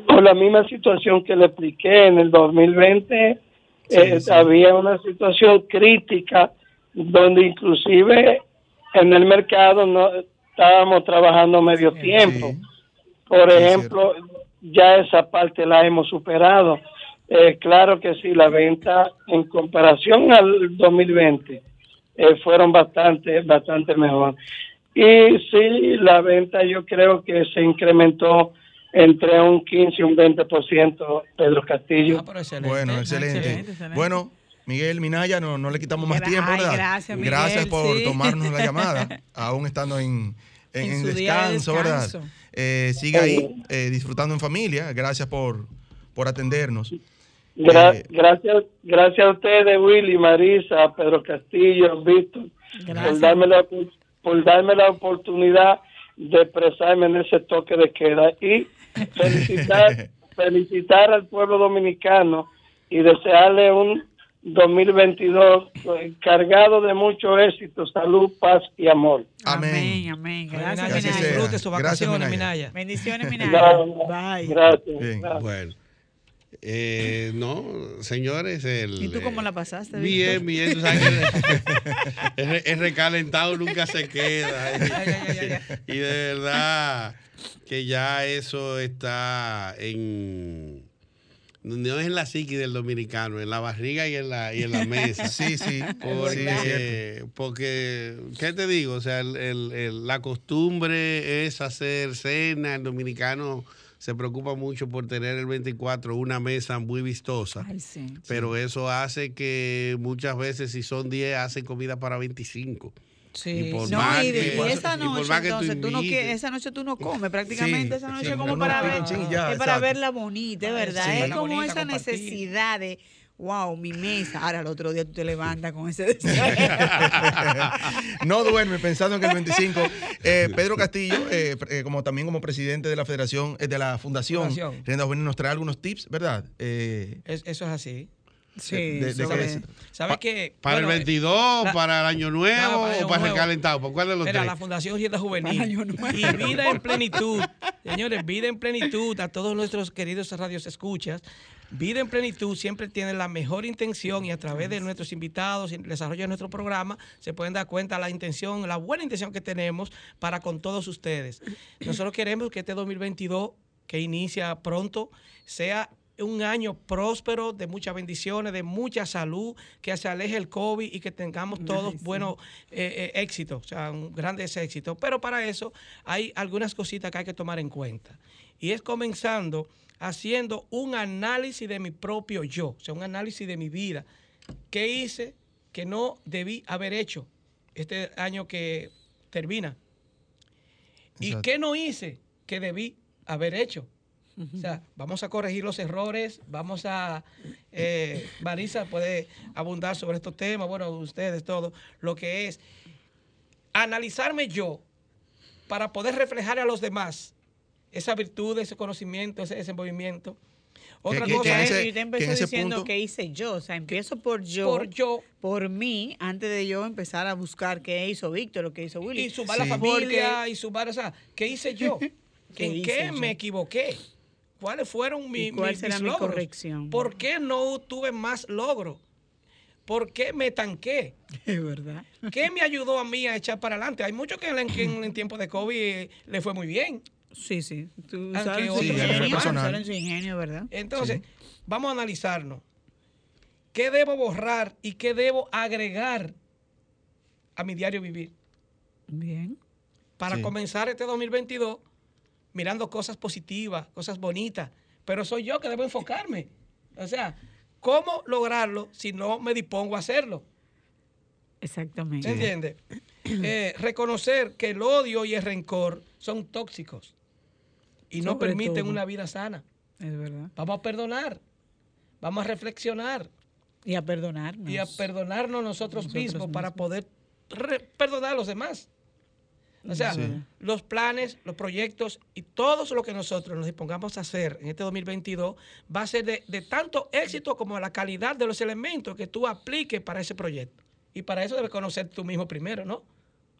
Por la misma situación que le expliqué, en el 2020 eh, sí. había una situación crítica donde inclusive en el mercado no estábamos trabajando medio tiempo. Por ejemplo, ya esa parte la hemos superado. Eh, claro que sí, la venta en comparación al 2020 eh, fueron bastante, bastante mejor. Y sí, la venta yo creo que se incrementó entre un 15 y un 20%, Pedro Castillo. Ah, pero excelente. Bueno, excelente. excelente, excelente. Bueno, Miguel Minaya, no, no le quitamos más Gra- tiempo, ay, ¿verdad? gracias, Miguel, Gracias por sí. tomarnos la llamada, *laughs* aún estando en, en- En en su día de descanso, ¿verdad? descanso. Eh, siga ahí, eh, disfrutando en familia. Gracias por, por atendernos. Gra- Eh, gracias, gracias a ustedes, Willy, Marisa, Pedro Castillo, Víctor, por darme, la, por darme la oportunidad de expresarme en ese toque de queda y *laughs* felicitar, felicitar al pueblo dominicano y desearle un 2022 eh, cargado de mucho éxito, salud, paz y amor. Amén, amén. Gracias, Minaya, disfrute sus Gracias, vacaciones, Minaya. Minaya. Bendiciones. Minaya. Bye. Gracias. Bien. gracias. Bueno. Eh, no, señores, el, ¿Y tú cómo la pasaste, Bien, bien. Tú sabes que el, el- el recalentado nunca se queda. *laughs* Y de verdad que ya eso está en. No es en la psiqui del dominicano, en la barriga y en la, y en la mesa. Sí, sí. Porque, sí, es porque, ¿qué te digo? O sea, el- el- el- la costumbre es hacer cena. El dominicano se preocupa mucho por tener el 24 una mesa muy vistosa. Ay, sí. Pero eso hace que muchas veces, si son 10, hacen comida para 25. Sí, Y por No, más y, que- y esa y por noche, más que tú entonces, tú no esa noche tú no comes prácticamente, Sí, esa noche sí, es como uno para ver, y ya, es para verla bonita, es verdad, sí, es como esa necesidad de, wow, mi mesa, ahora el otro día tú te levantas con ese deseo. *laughs* no duerme pensando en el 25. Eh, Pedro Castillo, eh, eh, como también como presidente de la Federación, eh, de la Fundación, Fundación. Renda Juvenil, nos trae algunos tips, ¿verdad? Eh, Es- eso es así. Sí, de- de sobre- ¿Sabes qué? ¿Para Bueno, el 22, la- para el año nuevo No, para el o para el? ¿Por cuál de los Mira, tres? la Fundación Rienda Juvenil Año Nuevo. y Vida en Plenitud. Señores, Vida en Plenitud, a todos nuestros queridos radios escuchas, Vida en Plenitud siempre tiene la mejor intención y a través de nuestros invitados y el desarrollo de nuestro programa se pueden dar cuenta la intención, la buena intención que tenemos para con todos ustedes. *clears throat* Nosotros queremos que este 2022, que inicia pronto, sea un año próspero, de muchas bendiciones, de mucha salud, que se aleje el COVID y que tengamos todos sí. buenos eh, eh, éxitos, o sea, un grandes éxitos. Pero para eso hay algunas cositas que hay que tomar en cuenta. Y es comenzando haciendo un análisis de mi propio yo, o sea, un análisis de mi vida. ¿Qué hice que no debí haber hecho este año que termina? ¿Y qué no hice que debí haber hecho? O sea, vamos a corregir los errores, vamos a... eh, Marisa puede abundar sobre estos temas, bueno, ustedes todo, lo que es analizarme yo para poder reflejar a los demás esa virtud, ese conocimiento, ese desenvolvimiento. Otra que- cosa que es ese- y usted empezó que en ese diciendo punto- que hice yo, o sea, empiezo por yo, por yo por mí, antes de yo empezar a buscar qué hizo Víctor o qué hizo Willy. y sumar la Sí. familia y sumar, o sea, ¿qué hice yo? *laughs* ¿Qué ¿En hice qué yo? me equivoqué? ¿Cuáles fueron mi- ¿Y cuál mis, será mis mi logros? corrección? ¿Por qué no tuve más logros? ¿Por qué me tanqué? *laughs* Es verdad. ¿Qué me ayudó a mí a echar para adelante? Hay muchos que en, que en, en tiempo de COVID le fue muy bien. Sí, sí. Tú Aunque sabes Sí, ingenio, su ingenio, ¿verdad? Entonces, vamos a analizarnos. ¿Qué debo borrar y qué debo agregar a mi diario vivir? Bien. Para Sí. comenzar este 2022 mirando cosas positivas, cosas bonitas, pero soy yo que debo enfocarme. O sea, ¿cómo lograrlo si no me dispongo a hacerlo? Exactamente. ¿Se entiende? Eh, reconocer que el odio y el rencor son tóxicos y no Sobre permiten todo. una vida sana. Es verdad. Vamos a perdonar, vamos a reflexionar Y a perdonarnos. y a perdonarnos nosotros, Nosotros mismos, para poder perdonar a los demás. O sea, Sí. los planes, los proyectos y todo lo que nosotros nos dispongamos a hacer en este 2022 va a ser de, de tanto éxito como la calidad de los elementos que tú apliques para ese proyecto. Y para eso debes conocer tú mismo primero, ¿no?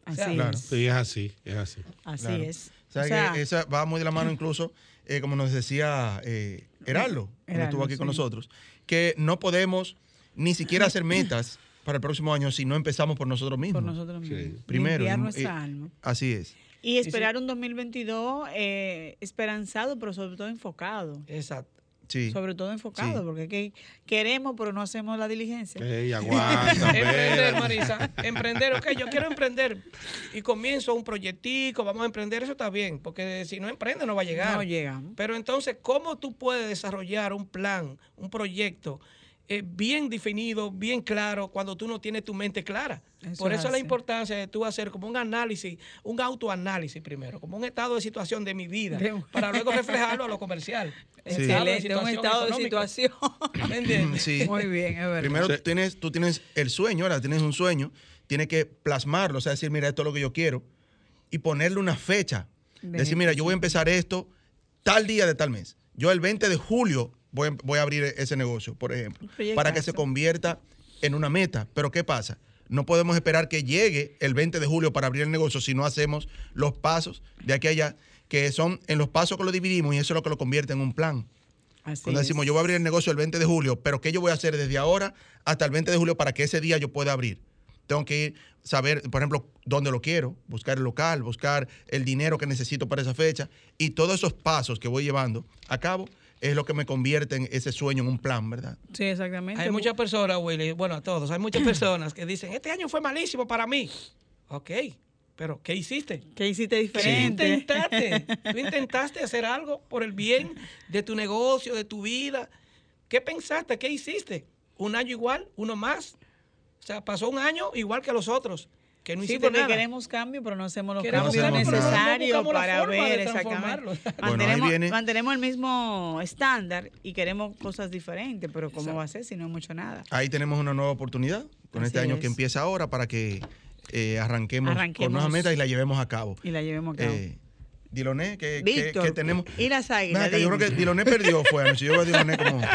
Así sea, Claro. es. Sí, es así, es así. Así Claro. es. O sea, O sea, que esa va muy de la mano incluso, eh, como nos decía eh, Heraldo, cuando estuvo aquí con nosotros, que no podemos ni siquiera hacer metas para el próximo año si no empezamos por nosotros mismos. por nosotros mismos. Primero. Alma. Así es. Y esperar un 2022 eh, esperanzado, pero sobre todo enfocado. Exacto. Sí. Sobre todo enfocado, Sí. porque que queremos, pero no hacemos la diligencia. Ey, *laughs* aguanta, emprender. Marisa. Emprender, ok, yo quiero emprender y comienzo un proyectico, vamos a emprender, eso está bien, porque si no emprende no va a llegar. No llegamos. Pero entonces, ¿cómo tú puedes desarrollar un plan, un proyecto eh, bien definido, bien claro, cuando tú no tienes tu mente clara? Eso Por es eso la así. importancia de tú hacer como un análisis, un autoanálisis primero, como un estado de situación de mi vida, De- para luego reflejarlo a lo comercial. Sí. Excelente, un estado de situación. ¿Me entiendes? *laughs* Sí. Muy bien, es verdad. Primero tú tienes, tú tienes el sueño, ahora tienes un sueño, tienes que plasmarlo, o sea, decir, mira, esto es lo que yo quiero, y ponerle una fecha. De decir, mira, yo voy a empezar esto tal día de tal mes. Yo el 20 de julio voy a, voy a abrir ese negocio, por ejemplo, para que se convierta en una meta. Pero ¿qué pasa? No podemos esperar que llegue el 20 de julio para abrir el negocio si no hacemos los pasos de aquí a allá, que son en los pasos que lo dividimos y eso es lo que lo convierte en un plan. Así Cuando es. decimos, yo voy a abrir el negocio el 20 de julio, pero ¿qué yo voy a hacer desde ahora hasta el 20 de julio para que ese día yo pueda abrir? Tengo que ir, saber, por ejemplo, dónde lo quiero, buscar el local, buscar el dinero que necesito para esa fecha. Y todos esos pasos que voy llevando a cabo es lo que me convierte en ese sueño en un plan, ¿verdad? Sí, exactamente. Hay muchas personas, Willy, bueno, a todos, hay muchas *clears throat* personas que dicen, este año fue malísimo para mí. Ok, pero ¿qué hiciste? ¿Qué hiciste ¿Qué diferente? intentaste? *laughs* ¿Tú intentaste hacer algo por el bien de tu negocio, de tu vida? ¿Qué pensaste? ¿Qué hiciste? ¿Un año igual? ¿Uno más? O sea, pasó un año igual que los otros, que no Sí, porque nada. queremos cambio, pero no hacemos los Queremos cambios no- no necesarios la para ver transformarlo. exactamente. Bueno, mantenemos, viene- mantenemos el mismo estándar y queremos cosas diferentes, pero ¿cómo va a ser si no hemos hecho nada? Ahí tenemos una nueva oportunidad con este Así año es. que empieza ahora para que eh, arranquemos, con Arranquemos. nuevas metas y la llevemos a cabo. Y la llevemos a cabo. Eh, Diloné, que, que- Víctor, que tenemos... y las águilas. Yo creo que Diloné perdió, fue anoche. Yo veo a Diloné como... *laughs*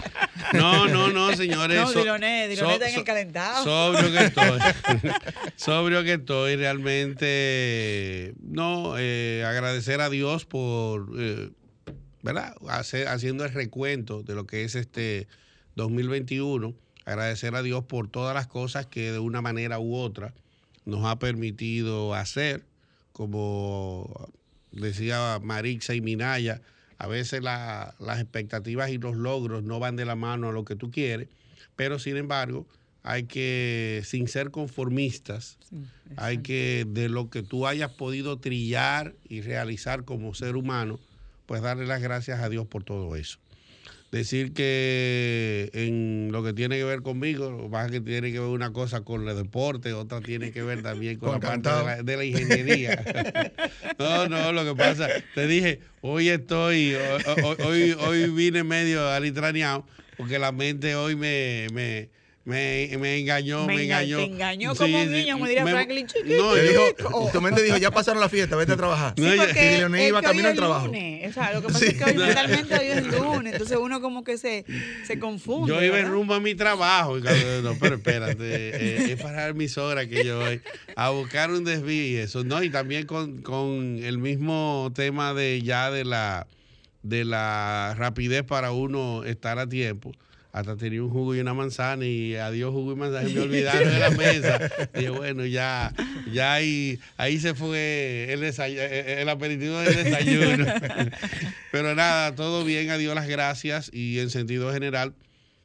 No, no, no, señores. No, so- Diloné, Diloné so- está en el calentado. Sobrio que *laughs* estoy. *laughs* sobrio que estoy. Realmente, no, eh, agradecer a Dios por, eh, ¿verdad? Haciendo el recuento de lo que es este 2021. Agradecer a Dios por todas las cosas que de una manera u otra nos ha permitido hacer, como decía Marixa y Minaya, a veces la- las expectativas y los logros no van de la mano a lo que tú quieres, pero sin embargo hay que, sin ser conformistas, hay que de lo que tú hayas podido trillar y realizar como ser humano, pues darle las gracias a Dios por todo eso. Decir que en lo que tiene que ver conmigo, lo es que tiene que ver una cosa con el deporte, otra tiene que ver también con, Con la parte de la, de la ingeniería. *laughs* no, no, lo que pasa, te dije, hoy estoy, hoy, hoy, hoy- hoy vine medio alitraneado, porque la mente hoy me, me, me, me engañó, me, Me enga- engañó. te engañó como un niño, me diría Franklin, No, Te yo- dijo, tu mente dijo, ya pasaron la fiesta, vete a trabajar. No, Sí, porque y es iba camino al trabajo. lunes. O sea, lo que pasa Sí. es que hoy mentalmente hoy es *laughs* lunes. Entonces uno como que se, se confunde. Yo iba en ¿verdad? rumbo a mi trabajo. y cuando- no, pero espérate, eh, es para mis horas que yo voy a buscar un desvío y eso. No, y también con, con el mismo tema de ya de la, de la rapidez para uno estar a tiempo. Hasta tenía un jugo y una manzana y adiós jugo y manzana. y Me *laughs* olvidaron de la mesa. Dije, bueno, ya, ya ahí, ahí se fue el, desay- el aperitivo del desayuno. *laughs* Pero nada, todo bien, a Dios las gracias y en sentido general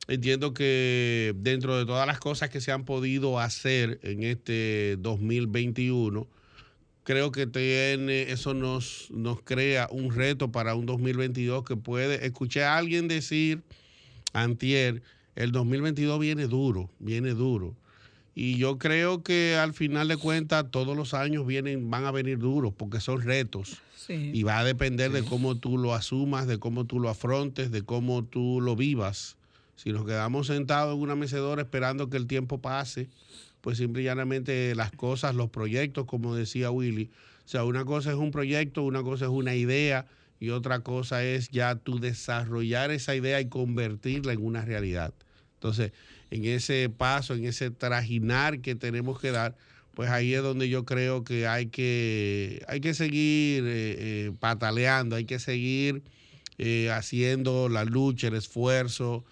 entiendo que dentro de todas las cosas que se han podido hacer en este 2021, creo que tiene, eso nos, nos crea un reto para un 2022 que puede, escuché a alguien decir antier, el 2022 viene duro, viene duro. Y yo creo que al final de cuentas todos los años vienen, van a venir duros porque son retos. Sí. Y va a depender de cómo tú lo asumas, de cómo tú lo afrontes, de cómo tú lo vivas. Si nos quedamos sentados en una mecedora esperando que el tiempo pase, pues simple y llanamente las cosas, los proyectos, como decía Willy, o sea, una cosa es un proyecto, una cosa es una idea y otra cosa es ya tú desarrollar esa idea y convertirla en una realidad. Entonces, en ese paso, en ese trajinar que tenemos que dar, pues ahí es donde yo creo que hay que, hay que seguir eh, eh, pataleando, hay que seguir eh, haciendo la lucha, el esfuerzo,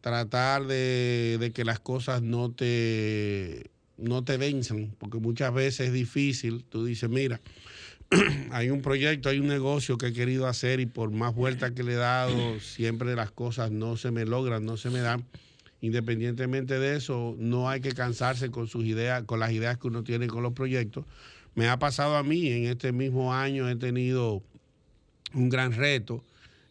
tratar de, de que las cosas no te, no te venzan, porque muchas veces es difícil. Tú dices, mira, *clears throat* hay un proyecto, hay un negocio que he querido hacer y por más vueltas que le he dado, siempre las cosas no se me logran, no se me dan. Independientemente de eso, no hay que cansarse con sus ideas, con las ideas que uno tiene con los proyectos. Me ha pasado a mí, en este mismo año he tenido un gran reto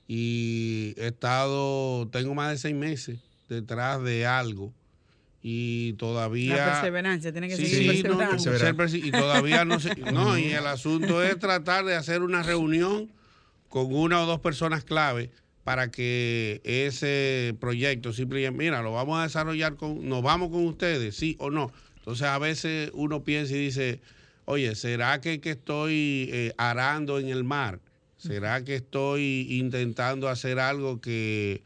y he estado, tengo más de seis meses detrás de algo y todavía... La perseverancia, tiene que Sí, seguir no, y todavía no sé, no, y el asunto es tratar de hacer una reunión con una o dos personas clave para que ese proyecto simplemente, mira, lo vamos a desarrollar con, nos vamos con ustedes, sí o no. Entonces a veces uno piensa y dice, oye, ¿será que, que estoy eh, arando en el mar? ¿Será que estoy intentando hacer algo que,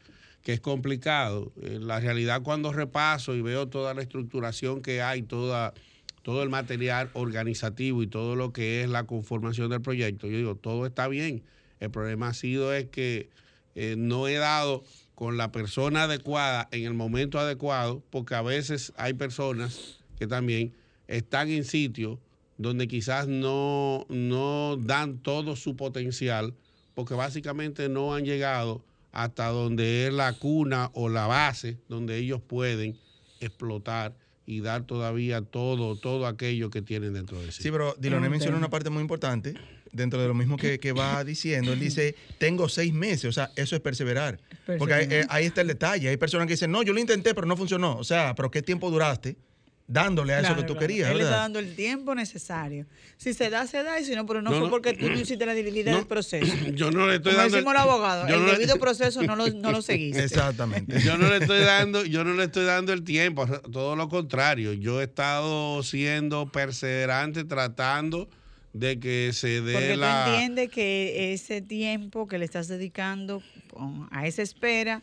que es complicado? En la realidad cuando repaso y veo toda la estructuración que hay, toda, todo el material organizativo y todo lo que es la conformación del proyecto, yo digo, todo está bien. El problema ha sido es que eh, no he dado con la persona adecuada en el momento adecuado, porque a veces hay personas que también están en sitios donde quizás no, no dan todo su potencial, porque básicamente no han llegado hasta donde es la cuna o la base donde ellos pueden explotar y dar todavía todo, todo aquello que tienen dentro de sí. Sí, pero Diloné menciona una parte muy importante dentro de lo mismo que, que va diciendo. Él dice, tengo seis meses, o sea, eso es perseverar. Porque ahí, eh, ahí está el detalle. Hay personas que dicen, no, yo lo intenté, pero no funcionó. O sea, pero ¿qué tiempo duraste dándole a eso Claro, que tú claro. querías, Él le está verdad? dando el tiempo necesario. Si se da, se da, y si no, pero no, No, fue no. porque tú no hiciste la debilidad del proceso. *clears throat* Yo no le estoy Como dando. decimos yo el no le- debido *laughs* proceso no lo, no lo seguiste. Exactamente. *laughs* Yo no le estoy dando, yo no le estoy dando el tiempo, todo lo contrario. Yo he estado siendo perseverante, tratando de que se dé Porque la. tú entiendes que ese tiempo que le estás dedicando a esa espera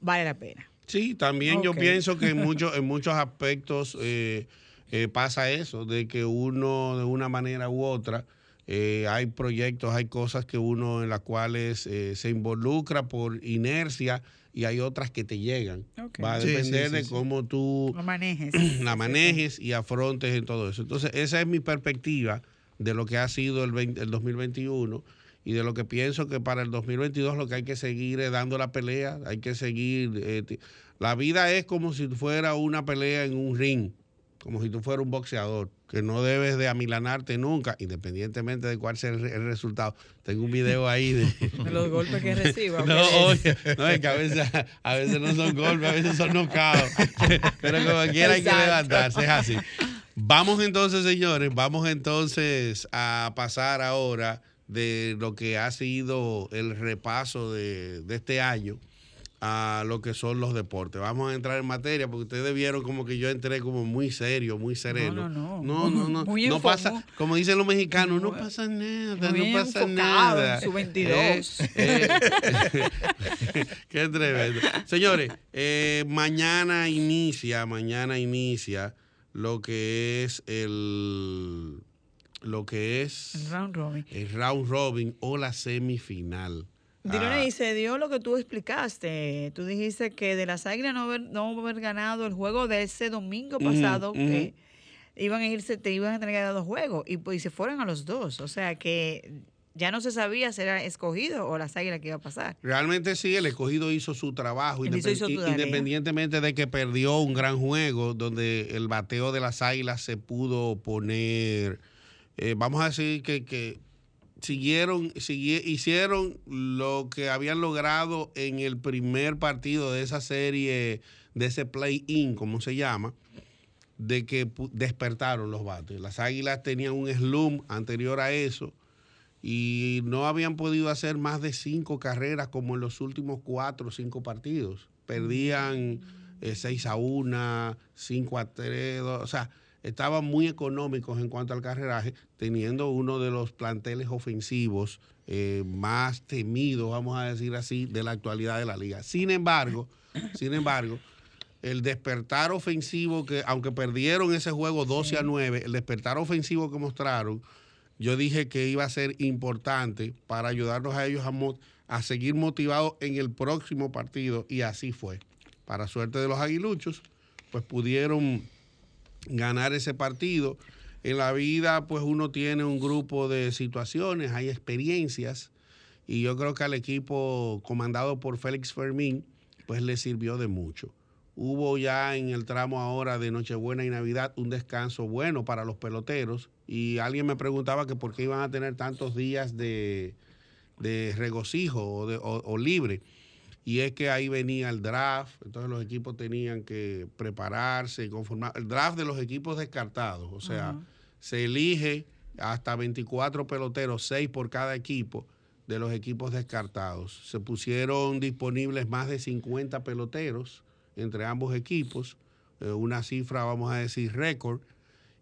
vale la pena. Sí, también yo pienso que en muchos, *laughs* en muchos aspectos eh, eh, pasa eso, de que uno de una manera u otra eh, hay proyectos, hay cosas que uno en las cuales eh, se involucra por inercia y hay otras que te llegan. Va a Sí, sí, depender sí, de sí. cómo tú Lo manejes. *clears throat* la manejes y afrontes en todo eso. Entonces, esa es mi perspectiva de lo que ha sido el, 20 el 2021 y de lo que pienso que para el 2022 lo que hay que seguir es dando la pelea, hay que seguir. eh, la vida es como si fuera una pelea en un ring, como si tú fueras un boxeador, que no debes de amilanarte nunca, independientemente de cuál sea el, re- el resultado. Tengo un video ahí de... *laughs* De los golpes que reciba. No, oye, no, es que a veces, a veces no son golpes, a veces son knockouts. *laughs* Pero como quiera hay que levantarse, es así. Vamos entonces, señores, vamos entonces a pasar ahora de lo que ha sido el repaso de, de este año a lo que son los deportes. Vamos a entrar en materia porque ustedes vieron como que yo entré como muy serio, muy sereno. no, no. No, no, no. Muy no pasa, como dicen los mexicanos, no pasa nada, muy no pasa nada. en su 22. Eh, eh, *laughs* Qué tremendo. Señores, eh, mañana inicia, mañana inicia lo que es el lo que es El round robin. el round robin o la semifinal. Dilone, Ah, y se dio lo que tú explicaste. Tú dijiste que de las águilas no haber, no haber ganado el juego de ese domingo pasado, que iban a irse, te iban a tener que dar dos juegos. Y pues y se fueron a los dos. O sea que ya no se sabía si era escogido o las águilas que iba a pasar. Realmente sí, el escogido hizo su trabajo, hizo- independ- independientemente de que perdió un gran juego donde el bateo de las águilas se pudo poner eh, vamos a decir que, que siguieron, sigui- hicieron lo que habían logrado en el primer partido de esa serie, de ese play-in, como se llama, de que despertaron los bates. Las águilas tenían un slump anterior a eso y no habían podido hacer más de cinco carreras como en los últimos cuatro o cinco partidos. Perdían 6 a 1, 5 a 3, o sea, estaban muy económicos en cuanto al carreraje, teniendo uno de los planteles ofensivos eh, más temidos, vamos a decir así, de la actualidad de la liga. Sin embargo, *coughs* sin embargo, el despertar ofensivo que, aunque perdieron ese juego 12 a 9, el despertar ofensivo que mostraron, yo dije que iba a ser importante para ayudarnos a ellos a, a seguir motivados en el próximo partido y así fue. Para suerte de los aguiluchos, pues pudieron ganar ese partido. En la vida, pues uno tiene un grupo de situaciones, hay experiencias y yo creo que al equipo comandado por Félix Fermín, pues le sirvió de mucho. Hubo ya en el tramo ahora de Nochebuena y Navidad un descanso bueno para los peloteros y alguien me preguntaba que por qué iban a tener tantos días de, de regocijo o, de- o- libre. Y es que ahí venía el draft, entonces los equipos tenían que prepararse y conformar. El draft de los equipos descartados, o sea, se elige hasta 24 peloteros, 6 por cada equipo de los equipos descartados. Se pusieron disponibles más de 50 peloteros entre ambos equipos, eh, una cifra, vamos a decir, récord,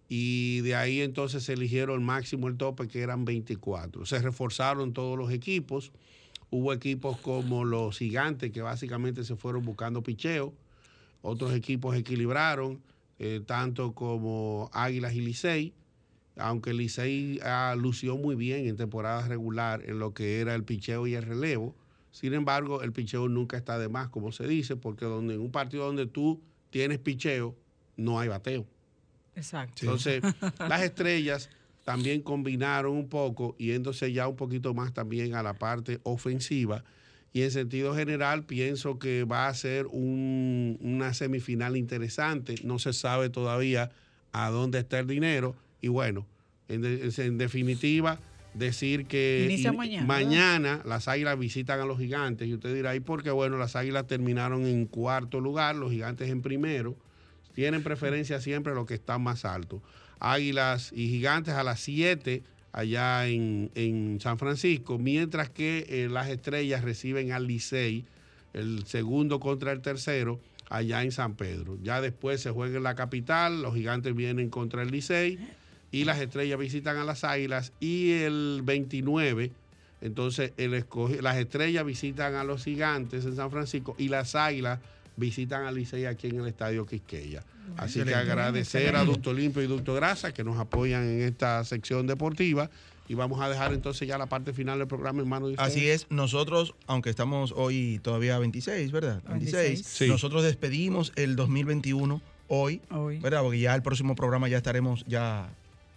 y de ahí entonces se eligieron el máximo, el tope, que eran 24. Se reforzaron todos los equipos. Hubo equipos como los gigantes que básicamente se fueron buscando picheo. Otros equipos equilibraron, eh, tanto como Águilas y Licey, aunque Licey ah, lució muy bien en temporada regular en lo que era el picheo y el relevo. Sin embargo, el picheo nunca está de más, como se dice, porque donde, en un partido donde tú tienes picheo, no hay bateo. Exacto. Entonces, *laughs* las estrellas también combinaron un poco, yéndose ya un poquito más también a la parte ofensiva. Y en sentido general, pienso que va a ser un- una semifinal interesante. No se sabe todavía a dónde está el dinero. Y bueno, en, de- en definitiva, decir que Inicia mañana, mañana las águilas visitan a los gigantes. Y usted dirá, ¿y por qué? Bueno, las águilas terminaron en cuarto lugar, los gigantes en primero tienen preferencia siempre los que están más altos. Águilas y Gigantes a las 7 allá en, en San Francisco, mientras que eh, las estrellas reciben al Licey, el segundo contra el tercero, allá en San Pedro. Ya después se juega en la capital, los gigantes vienen contra el Licey y las estrellas visitan a las águilas y el 29, entonces el las estrellas visitan a los gigantes en San Francisco y las águilas visitan al Licey aquí en el Estadio Quisqueya. Así que agradecer a. Ducto Limpio y Ducto Grasa que nos apoyan en esta sección deportiva y vamos a dejar entonces ya la parte final del programa en manos de ustedes. Así es, nosotros, aunque estamos hoy todavía 26, ¿verdad? 26. Sí. Nosotros despedimos el 2021 hoy, ¿verdad? Porque ya el próximo programa ya estaremos ya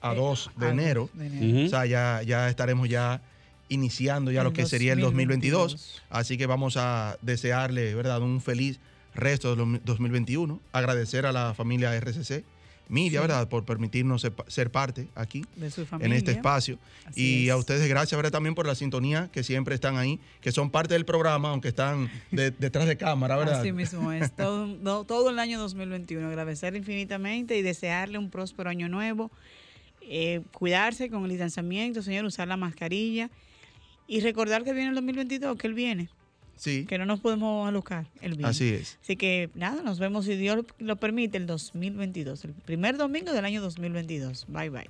a 2 de a enero. dos de enero. O sea, ya, ya estaremos ya iniciando ya El lo que sería el 2022. 2022. Así que vamos a desearle, ¿verdad? Un feliz resto del 2021. Agradecer a la familia RCC Media, Sí. ¿verdad? Por permitirnos ser, ser parte aquí De su en este espacio. Así y es. a ustedes gracias, ¿verdad? También por la sintonía que siempre están ahí, que son parte del programa, aunque están de- *laughs* detrás de cámara, ¿verdad? Así mismo es. Todo, todo el año 2021. Agradecer infinitamente y desearle un próspero año nuevo. Eh, cuidarse con el distanciamiento, señor, usar la mascarilla. Y recordar que viene el 2022, que él viene. Sí. Que no nos podemos alocar. Él viene. Así es. Así que nada, nos vemos si Dios lo permite el 2022, el primer domingo del año 2022. Bye bye.